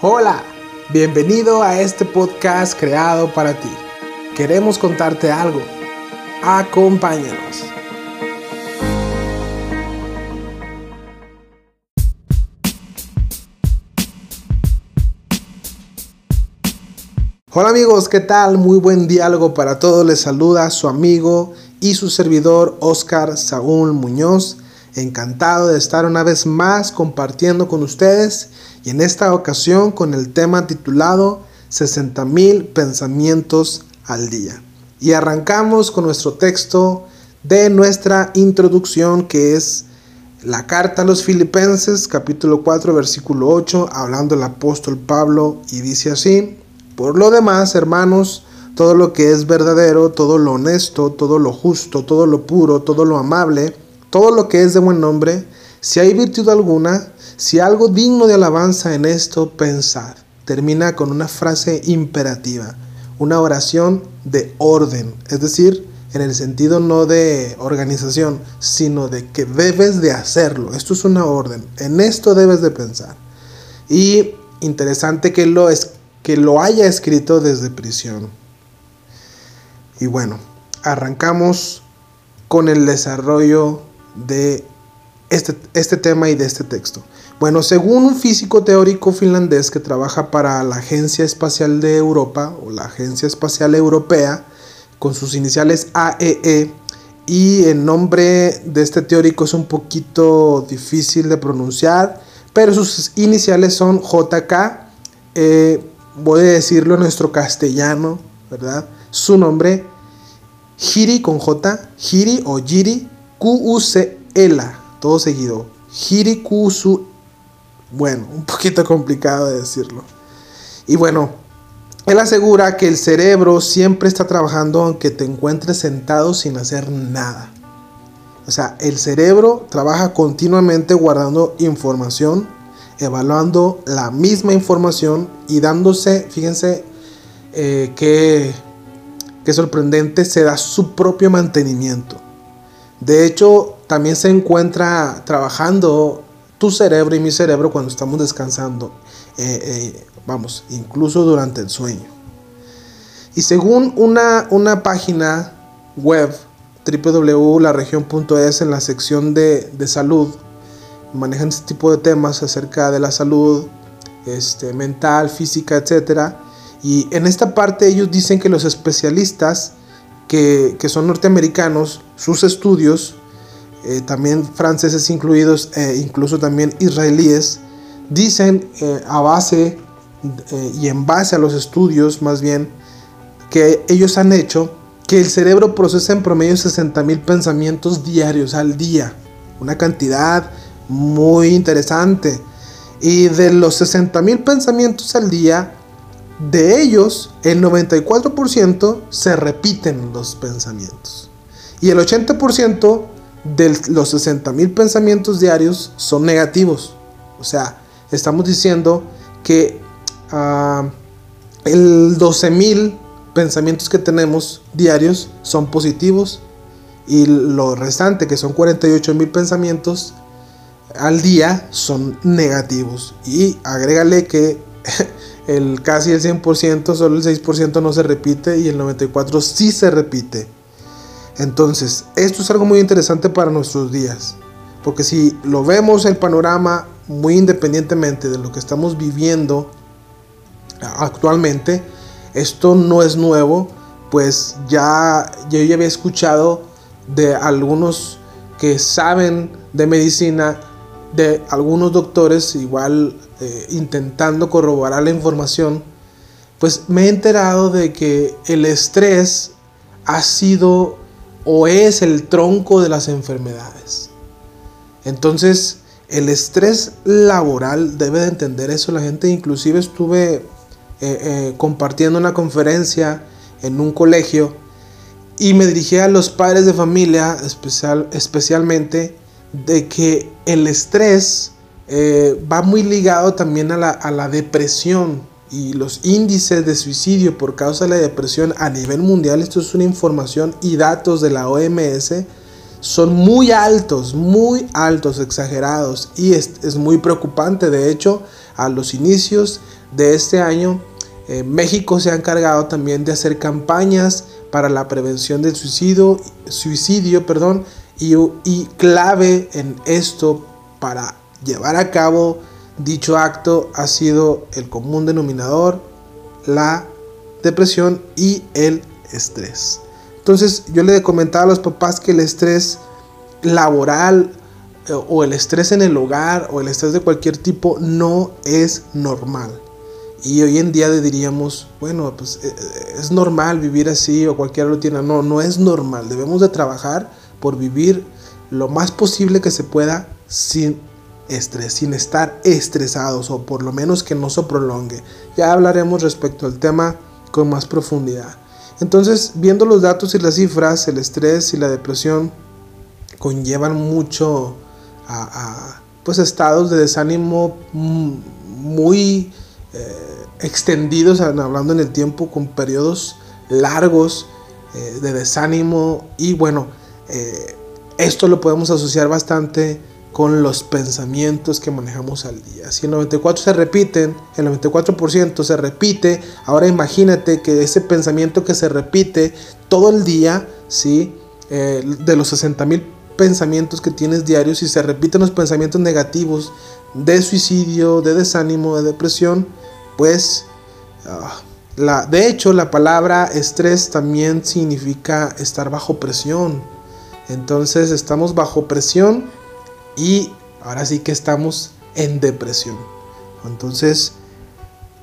Hola, bienvenido a este podcast creado para ti. Queremos contarte algo. Acompáñanos. Hola amigos, ¿qué tal? Muy buen diálogo para todos. Les saluda su amigo y su servidor Oscar Saúl Muñoz. Encantado de estar una vez más compartiendo con ustedes en esta ocasión con el tema titulado 60 mil pensamientos al día. Y arrancamos con nuestro texto de nuestra introducción que es la carta a los filipenses capítulo 4 versículo 8 hablando el apóstol Pablo y dice así, por lo demás hermanos, todo lo que es verdadero, todo lo honesto, todo lo justo, todo lo puro, todo lo amable, todo lo que es de buen nombre, si hay virtud alguna, si algo digno de alabanza en esto, pensad. Termina con una frase imperativa, una oración de orden, es decir, en el sentido no de organización, sino de que debes de hacerlo. Esto es una orden, en esto debes de pensar. Y interesante que lo, que lo haya escrito desde prisión. Y bueno, arrancamos con el desarrollo de este, este tema y de este texto. Bueno, según un físico teórico finlandés que trabaja para la Agencia Espacial de Europa o la Agencia Espacial Europea, con sus iniciales AEE, e, y el nombre de este teórico es un poquito difícil de pronunciar, pero sus iniciales son JK, eh, voy a decirlo en nuestro castellano, ¿verdad? Su nombre, Giri con J, Giri o Giri, Q-U-C-Ela, todo seguido, Giri Q-U bueno, un poquito complicado de decirlo. Y bueno, él asegura que el cerebro siempre está trabajando aunque te encuentres sentado sin hacer nada. O sea, el cerebro trabaja continuamente guardando información, evaluando la misma información y dándose, fíjense eh, qué, qué sorprendente, se da su propio mantenimiento. De hecho, también se encuentra trabajando tu cerebro y mi cerebro cuando estamos descansando, eh, eh, vamos, incluso durante el sueño. Y según una, una página web, www.laregion.es, en la sección de, de, salud, manejan este tipo de temas acerca de la salud este, mental, física, etc. Y en esta parte ellos dicen que los especialistas que, que son norteamericanos, sus estudios eh, también franceses incluidos, e incluso también israelíes, dicen eh, a base y en base a los estudios más bien que ellos han hecho que el cerebro procesa en promedio 60 mil pensamientos diarios al día, una cantidad muy interesante. Y de los 60 mil pensamientos al día, de ellos el 94% se repiten los pensamientos. Y el 80% de los 60 mil pensamientos diarios son negativos. O sea, estamos diciendo que uh, el 12 mil pensamientos que tenemos diarios son positivos y lo restante, que son 48 mil pensamientos al día, son negativos. Y agrégale que el casi el 100%, solo el 6% no se repite y el 94% sí se repite. Entonces, esto es algo muy interesante para nuestros días, porque si lo vemos el panorama muy independientemente de lo que estamos viviendo actualmente, esto no es nuevo, pues ya yo ya había escuchado de algunos que saben de medicina, de algunos doctores igual eh, intentando corroborar la información, pues me he enterado de que el estrés ha sido o es el tronco de las enfermedades. Entonces, el estrés laboral debe de entender eso la gente. Inclusive estuve eh, eh, compartiendo una conferencia en un colegio y me dirigí a los padres de familia especial, especialmente de que el estrés eh, va muy ligado también a la, a la depresión y los índices de suicidio por causa de la depresión a nivel mundial, esto es una información y datos de la OMS, son muy altos, muy altos, exagerados y es, muy preocupante. De hecho, a los inicios de este año, eh, México se ha encargado también de hacer campañas para la prevención del suicidio, suicidio perdón, y, y clave en esto para llevar a cabo dicho acto ha sido el común denominador, la depresión y el estrés. Entonces yo le comentaba a los papás que el estrés laboral eh, o el estrés en el hogar o el estrés de cualquier tipo no es normal. Y hoy en día diríamos, bueno, pues eh, eh, es normal vivir así o cualquiera lo tiene. No, no es normal. Debemos de trabajar por vivir lo más posible que se pueda sin estrés, sin estar estresados o por lo menos que no se prolongue. Ya hablaremos respecto al tema con más profundidad. Entonces, viendo los datos y las cifras, el estrés y la depresión conllevan mucho a, pues estados de desánimo muy eh, extendidos, hablando en el tiempo, con periodos largos eh, de desánimo y bueno, eh, esto lo podemos asociar bastante con los pensamientos que manejamos al día. Si el 94 se repiten, el 94% se repite, ahora imagínate que ese pensamiento que se repite todo el día, ¿sí? de los 60 mil pensamientos que tienes diarios, y se repiten los pensamientos negativos de suicidio, de desánimo, de depresión, pues ah, la, de hecho la palabra estrés también significa estar bajo presión. Entonces estamos bajo presión y ahora sí que estamos en depresión. Entonces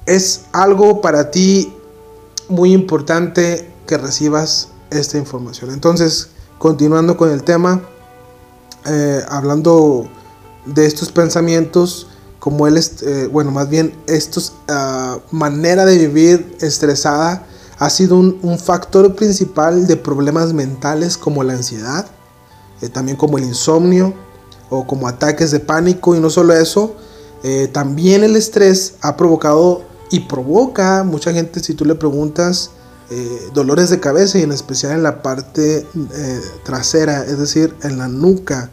es algo para ti muy importante que recibas esta información. Entonces, continuando con el tema, eh, hablando de estos pensamientos, como él, eh, bueno, más bien, estos uh, manera de vivir estresada ha sido un, factor principal de problemas mentales como la ansiedad, eh, también como el insomnio como ataques de pánico y no solo eso, también el estrés ha provocado y provoca mucha gente si tú le preguntas dolores de cabeza y en especial en la parte trasera, es decir, en la nuca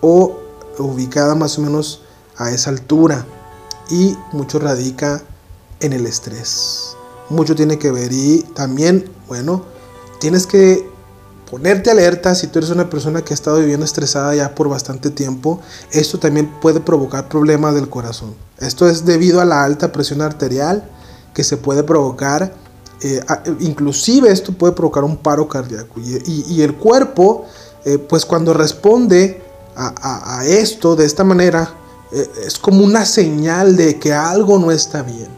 o ubicada más o menos a esa altura y mucho radica en el estrés. Mucho tiene que ver y también, bueno, tienes que ponerte alerta si tú eres una persona que ha estado viviendo estresada ya por bastante tiempo. Esto también puede provocar problemas del corazón. Esto es debido a la alta presión arterial que se puede provocar. Eh, inclusive esto puede provocar un paro cardíaco y, el cuerpo eh, pues cuando responde a, esto de esta manera, eh, es como una señal de que algo no está bien.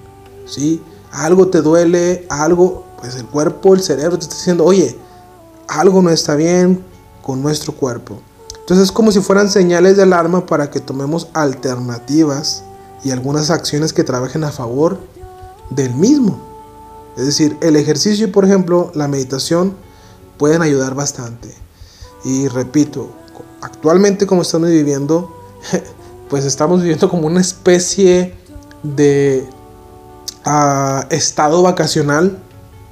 ¿sí? Algo te duele, algo, pues el cuerpo, el cerebro te está diciendo, oye, algo no está bien con nuestro cuerpo. Entonces es como si fueran señales de alarma para que tomemos alternativas y algunas acciones que trabajen a favor del mismo. Es decir, el ejercicio, por ejemplo, la meditación pueden ayudar bastante. Y repito, actualmente como estamos viviendo, pues estamos viviendo como una especie de ah, estado vacacional,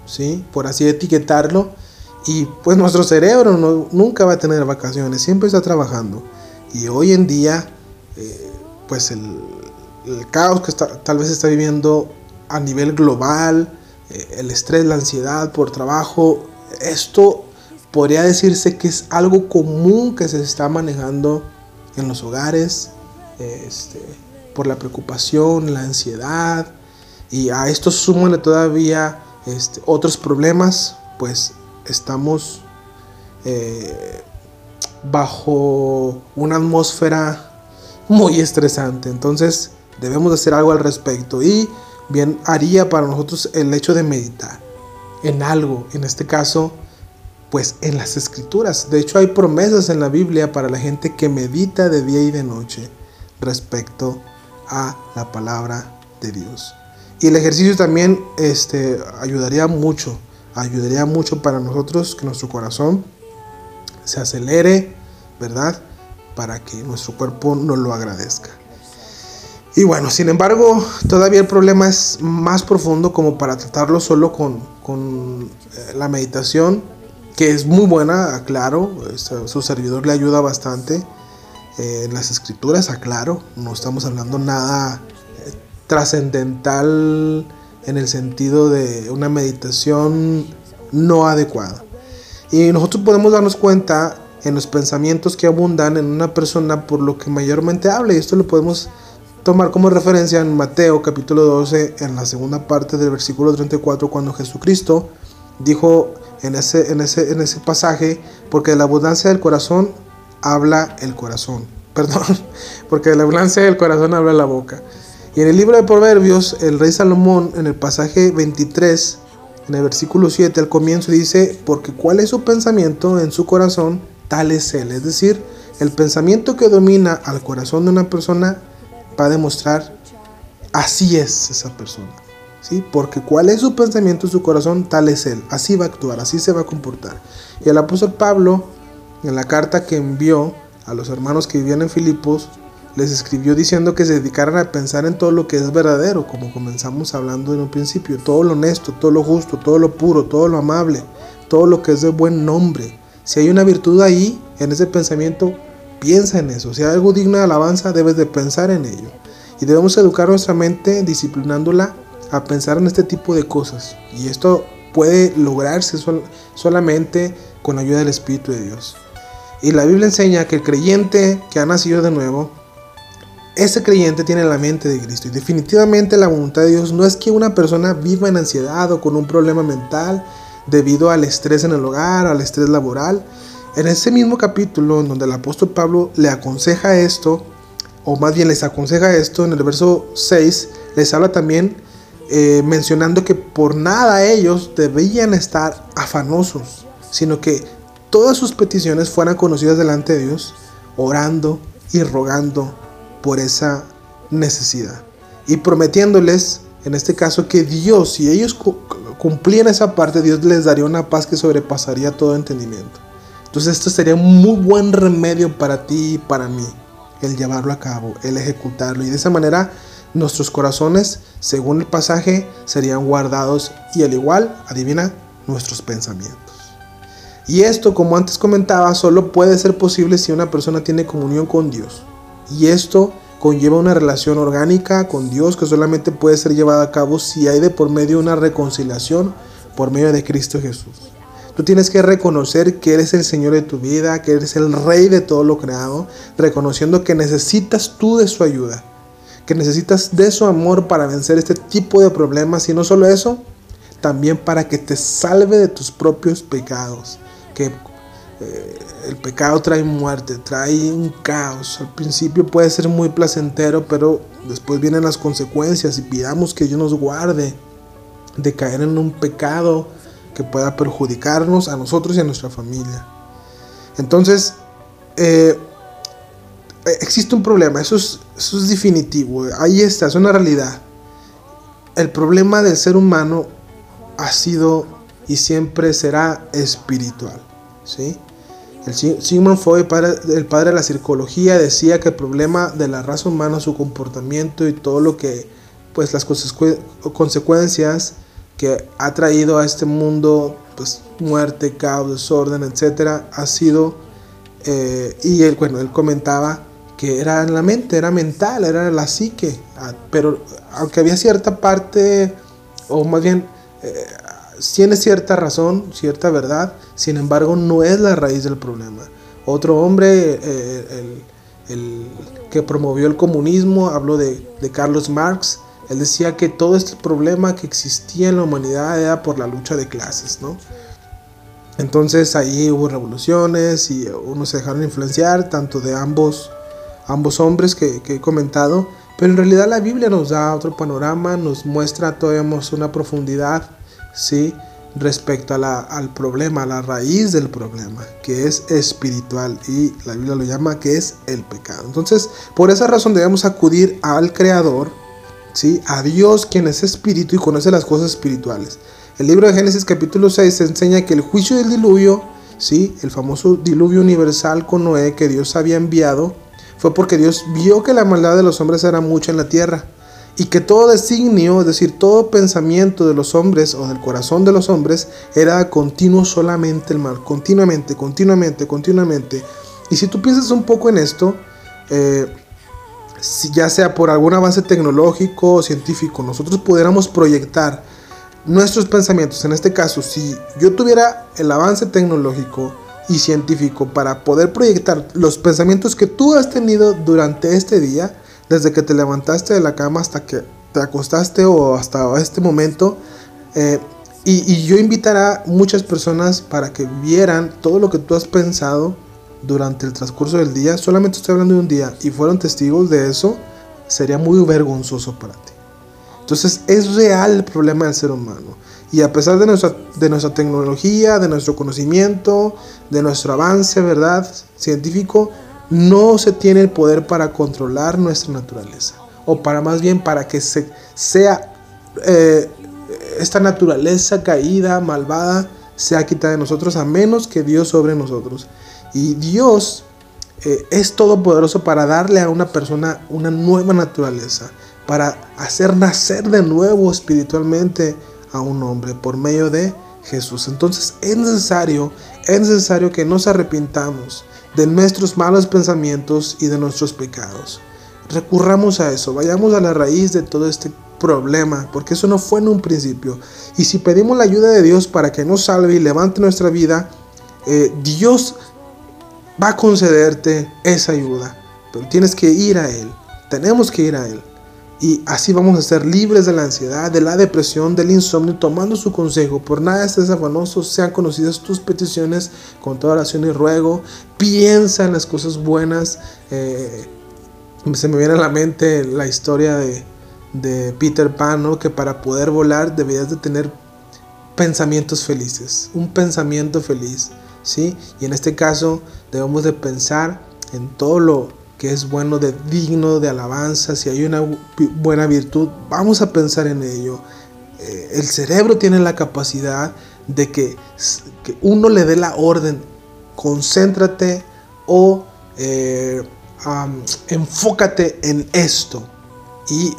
¿sí? Por así etiquetarlo. Y pues nuestro cerebro no, nunca va a tener vacaciones, siempre está trabajando. Y hoy en día, eh, pues el, caos que está, tal vez está viviendo a nivel global, eh, el estrés, la ansiedad por trabajo, esto podría decirse que es algo común que se está manejando en los hogares este, por la preocupación, la ansiedad y a esto súmale todavía este, otros problemas, pues estamos eh, bajo una atmósfera muy estresante. Entonces debemos hacer algo al respecto y bien haría para nosotros el hecho de meditar en algo, en este caso pues en las escrituras. De hecho hay promesas en la Biblia para la gente que medita de día y de noche respecto a la palabra de Dios. Y el ejercicio también este, ayudaría mucho, ayudaría mucho para nosotros que nuestro corazón se acelere, ¿verdad? Para que nuestro cuerpo nos lo agradezca. Y bueno, sin embargo, todavía el problema es más profundo como para tratarlo solo con, con eh, la meditación que es muy buena, aclaro, su servidor le ayuda bastante. Eh, en las escrituras, aclaro, no estamos hablando nada eh, trascendental en el sentido de una meditación no adecuada. Y nosotros podemos darnos cuenta en los pensamientos que abundan en una persona por lo que mayormente habla. Y esto lo podemos tomar como referencia en Mateo capítulo 12, en la segunda parte del versículo 34, cuando Jesucristo dijo en ese, en ese, en ese pasaje, porque de la abundancia del corazón habla el corazón. Perdón, porque de la abundancia del corazón habla la boca. Y en el libro de Proverbios, el rey Salomón, en el pasaje 23, en el versículo 7, al comienzo dice, porque cuál es su pensamiento en su corazón, tal es él. Es decir, el pensamiento que domina al corazón de una persona va a demostrar, así es esa persona. ¿sí? Porque cuál es su pensamiento en su corazón, tal es él. Así va a actuar, así se va a comportar. Y el apóstol Pablo, en la carta que envió a los hermanos que vivían en Filipos, les escribió diciendo que se dedicaran a pensar en todo lo que es verdadero, como comenzamos hablando en un principio, todo lo honesto, todo lo justo, todo lo puro, todo lo amable, todo lo que es de buen nombre. Si hay una virtud ahí, en ese pensamiento, piensa en eso. Si hay algo digno de alabanza, debes de pensar en ello. Y debemos educar nuestra mente disciplinándola a pensar en este tipo de cosas. Y esto puede lograrse solamente con la ayuda del Espíritu de Dios. Y la Biblia enseña que el creyente que ha nacido de nuevo ese creyente tiene la mente de Cristo y definitivamente la voluntad de Dios no es que una persona viva en ansiedad o con un problema mental debido al estrés en el hogar, al estrés laboral. En ese mismo capítulo en donde el apóstol Pablo le aconseja esto, o más bien les aconseja esto, en el verso 6 les habla también eh, mencionando que por nada ellos debían estar afanosos, sino que todas sus peticiones fueran conocidas delante de Dios, orando y rogando por esa necesidad. Y prometiéndoles, en este caso, que Dios, si ellos cumplían esa parte, Dios les daría una paz que sobrepasaría todo entendimiento. Entonces esto sería un muy buen remedio para ti y para mí, el llevarlo a cabo, el ejecutarlo. Y de esa manera nuestros corazones, según el pasaje, serían guardados y al igual, adivina, nuestros pensamientos. Y esto, como antes comentaba, solo puede ser posible si una persona tiene comunión con Dios. Y esto conlleva una relación orgánica con Dios que solamente puede ser llevada a cabo si hay de por medio una reconciliación por medio de Cristo Jesús. Tú tienes que reconocer que eres el Señor de tu vida, que eres el Rey de todo lo creado, reconociendo que necesitas tú de su ayuda, que necesitas de su amor para vencer este tipo de problemas y no solo eso, también para que te salve de tus propios pecados, que eh, el pecado trae muerte, trae un caos. Al principio puede ser muy placentero, pero después vienen las consecuencias y pidamos que Dios nos guarde de caer en un pecado que pueda perjudicarnos a nosotros y a nuestra familia. Entonces, eh, existe un problema, eso es, eso es definitivo, ahí está, es una realidad. El problema del ser humano ha sido y siempre será espiritual. ¿sí? El Sigmund Freud, el padre de la psicología, decía que el problema de la raza humana, su comportamiento y todo lo que, pues las consecuencias que ha traído a este mundo, pues muerte, caos, desorden, etcétera, ha sido, eh, y él, bueno, él comentaba que era en la mente, era mental, era la psique, ah, pero aunque había cierta parte, o más bien, eh, tiene cierta razón, cierta verdad, sin embargo no es la raíz del problema. Otro hombre, eh, el, que promovió el comunismo, habló de, Carlos Marx, él decía que todo este problema que existía en la humanidad era por la lucha de clases, ¿no? Entonces ahí hubo revoluciones y unos se dejaron influenciar, tanto de ambos, ambos hombres que, que he comentado, pero en realidad la Biblia nos da otro panorama, nos muestra todavía una profundidad ¿sí? respecto a la, al problema, a la raíz del problema, que es espiritual y la Biblia lo llama que es el pecado. Entonces, por esa razón debemos acudir al Creador, ¿sí? a Dios quien es espíritu y conoce las cosas espirituales. El libro de Génesis capítulo 6 enseña que el juicio del diluvio, ¿sí? el famoso diluvio universal con Noé que Dios había enviado, fue porque Dios vio que la maldad de los hombres era mucha en la tierra y que todo designio, es decir, todo pensamiento de los hombres o del corazón de los hombres era continuo solamente el mal, continuamente, continuamente, continuamente. Y si tú piensas un poco en esto, eh, si ya sea por algún avance tecnológico o científico, nosotros pudiéramos proyectar nuestros pensamientos, en este caso, si yo tuviera el avance tecnológico y científico para poder proyectar los pensamientos que tú has tenido durante este día, desde que te levantaste de la cama hasta que te acostaste o hasta este momento, eh, y, y, yo invitará muchas personas para que vieran todo lo que tú has pensado durante el transcurso del día, solamente estoy hablando de un día, y fueron testigos de eso, sería muy vergonzoso para ti. Entonces es real el problema del ser humano. Y a pesar de nuestra, de nuestra tecnología, de nuestro conocimiento, de nuestro avance, ¿verdad? Científico, no se tiene el poder para controlar nuestra naturaleza. O para más bien para que se, sea eh, esta naturaleza caída, malvada, sea quitada de nosotros, a menos que Dios sobre nosotros. Y Dios eh, es todopoderoso para darle a una persona una nueva naturaleza, para hacer nacer de nuevo espiritualmente a un hombre por medio de Jesús. Entonces es necesario, es necesario que nos arrepintamos de nuestros malos pensamientos y de nuestros pecados. Recurramos a eso, vayamos a la raíz de todo este problema, porque eso no fue en un principio. Y si pedimos la ayuda de Dios para que nos salve y levante nuestra vida, eh, Dios va a concederte esa ayuda. Pero tienes que ir a Él, tenemos que ir a Él. Y así vamos a ser libres de la ansiedad, de la depresión, del insomnio, tomando su consejo. Por nada estés afanoso, sean conocidas tus peticiones con toda oración y ruego. Piensa en las cosas buenas. Eh, se me viene a la mente la historia de, de Peter Pan, que para poder volar debías de tener pensamientos felices, un pensamiento feliz, ¿sí? Y en este caso debemos de pensar en todo lo que es bueno, de digno de alabanza, si hay una buena virtud, vamos a pensar en ello. Eh, el cerebro tiene la capacidad de que, uno le dé la orden, concéntrate o eh, enfócate en esto. Y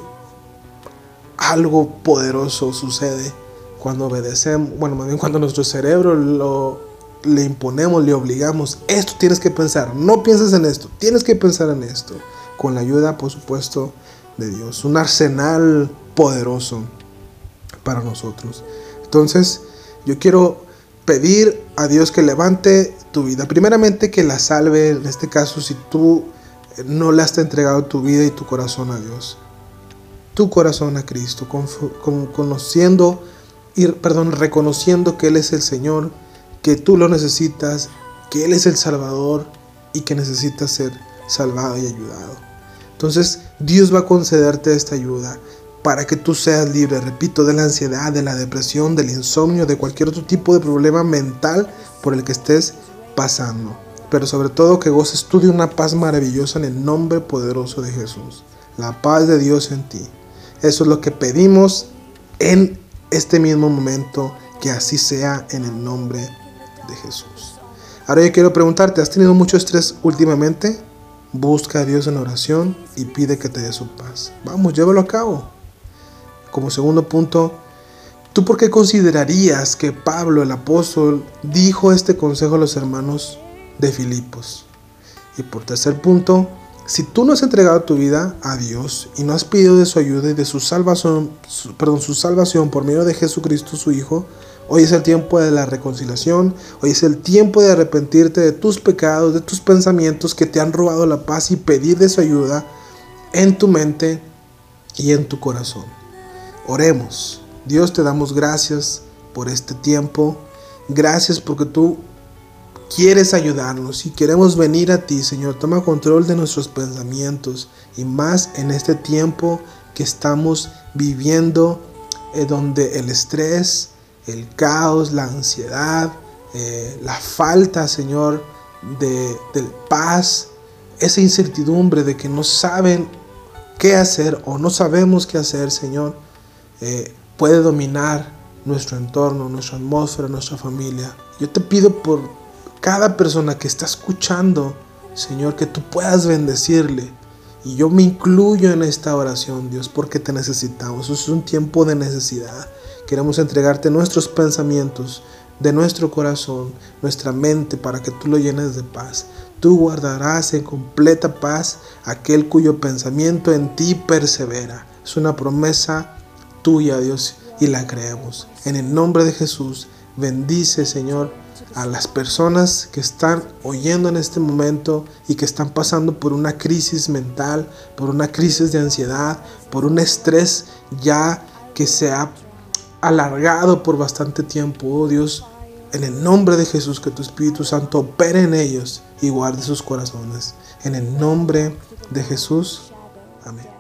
algo poderoso sucede cuando obedecemos, bueno, cuando nuestro cerebro lo le imponemos, le obligamos, esto tienes que pensar, no pienses en esto, tienes que pensar en esto, con la ayuda, por supuesto, de Dios, un arsenal poderoso para nosotros. Entonces, yo quiero pedir a Dios que levante tu vida, primeramente que la salve, en este caso, si tú no le has entregado tu vida y tu corazón a Dios, tu corazón a Cristo, conociendo y, perdón, reconociendo que Él es el Señor, que tú lo necesitas, que Él es el Salvador y que necesitas ser salvado y ayudado. Entonces Dios va a concederte esta ayuda para que tú seas libre, repito, de la ansiedad, de la depresión, del insomnio, de cualquier otro tipo de problema mental por el que estés pasando. Pero sobre todo que goces tú de una paz maravillosa en el nombre poderoso de Jesús. La paz de Dios en ti. Eso es lo que pedimos en este mismo momento. Que así sea en el nombre Jesús. Ahora yo quiero preguntarte, ¿has tenido mucho estrés últimamente? Busca a Dios en oración y pide que te dé su paz. Vamos, llévalo a cabo. Como segundo punto, ¿tú por qué considerarías que Pablo el apóstol dijo este consejo a los hermanos de Filipos? Y por tercer punto, si tú no has entregado tu vida a Dios y no has pedido de su ayuda y de su salvación, perdón, su salvación por medio de Jesucristo su Hijo, Hoy es el tiempo de la reconciliación, hoy es el tiempo de arrepentirte de tus pecados, de tus pensamientos que te han robado la paz y pedir de su ayuda en tu mente y en tu corazón. Oremos. Dios te damos gracias por este tiempo. Gracias porque tú quieres ayudarnos y queremos venir a ti, Señor. Toma control de nuestros pensamientos y más en este tiempo que estamos viviendo, eh, donde el estrés, el caos, la ansiedad, eh, la falta, Señor, de, paz, esa incertidumbre de que no saben qué hacer o no sabemos qué hacer, Señor, eh, puede dominar nuestro entorno, nuestra atmósfera, nuestra familia. Yo te pido por cada persona que está escuchando, Señor, que tú puedas bendecirle. Y yo me incluyo en esta oración, Dios, porque te necesitamos. Es un tiempo de necesidad. Queremos entregarte nuestros pensamientos, de nuestro corazón, nuestra mente, para que tú lo llenes de paz. tú guardarás en completa paz aquel cuyo pensamiento en ti persevera. Es una promesa tuya, Dios, y la creemos. En el nombre de Jesús, bendice, Señor, a las personas que están oyendo en este momento y que están pasando por una crisis mental, por una crisis de ansiedad, por un estrés ya que se ha alargado por bastante tiempo. Oh Dios, en el nombre de Jesús, que tu Espíritu Santo opere en ellos y guarde sus corazones. En el nombre de Jesús. Amén.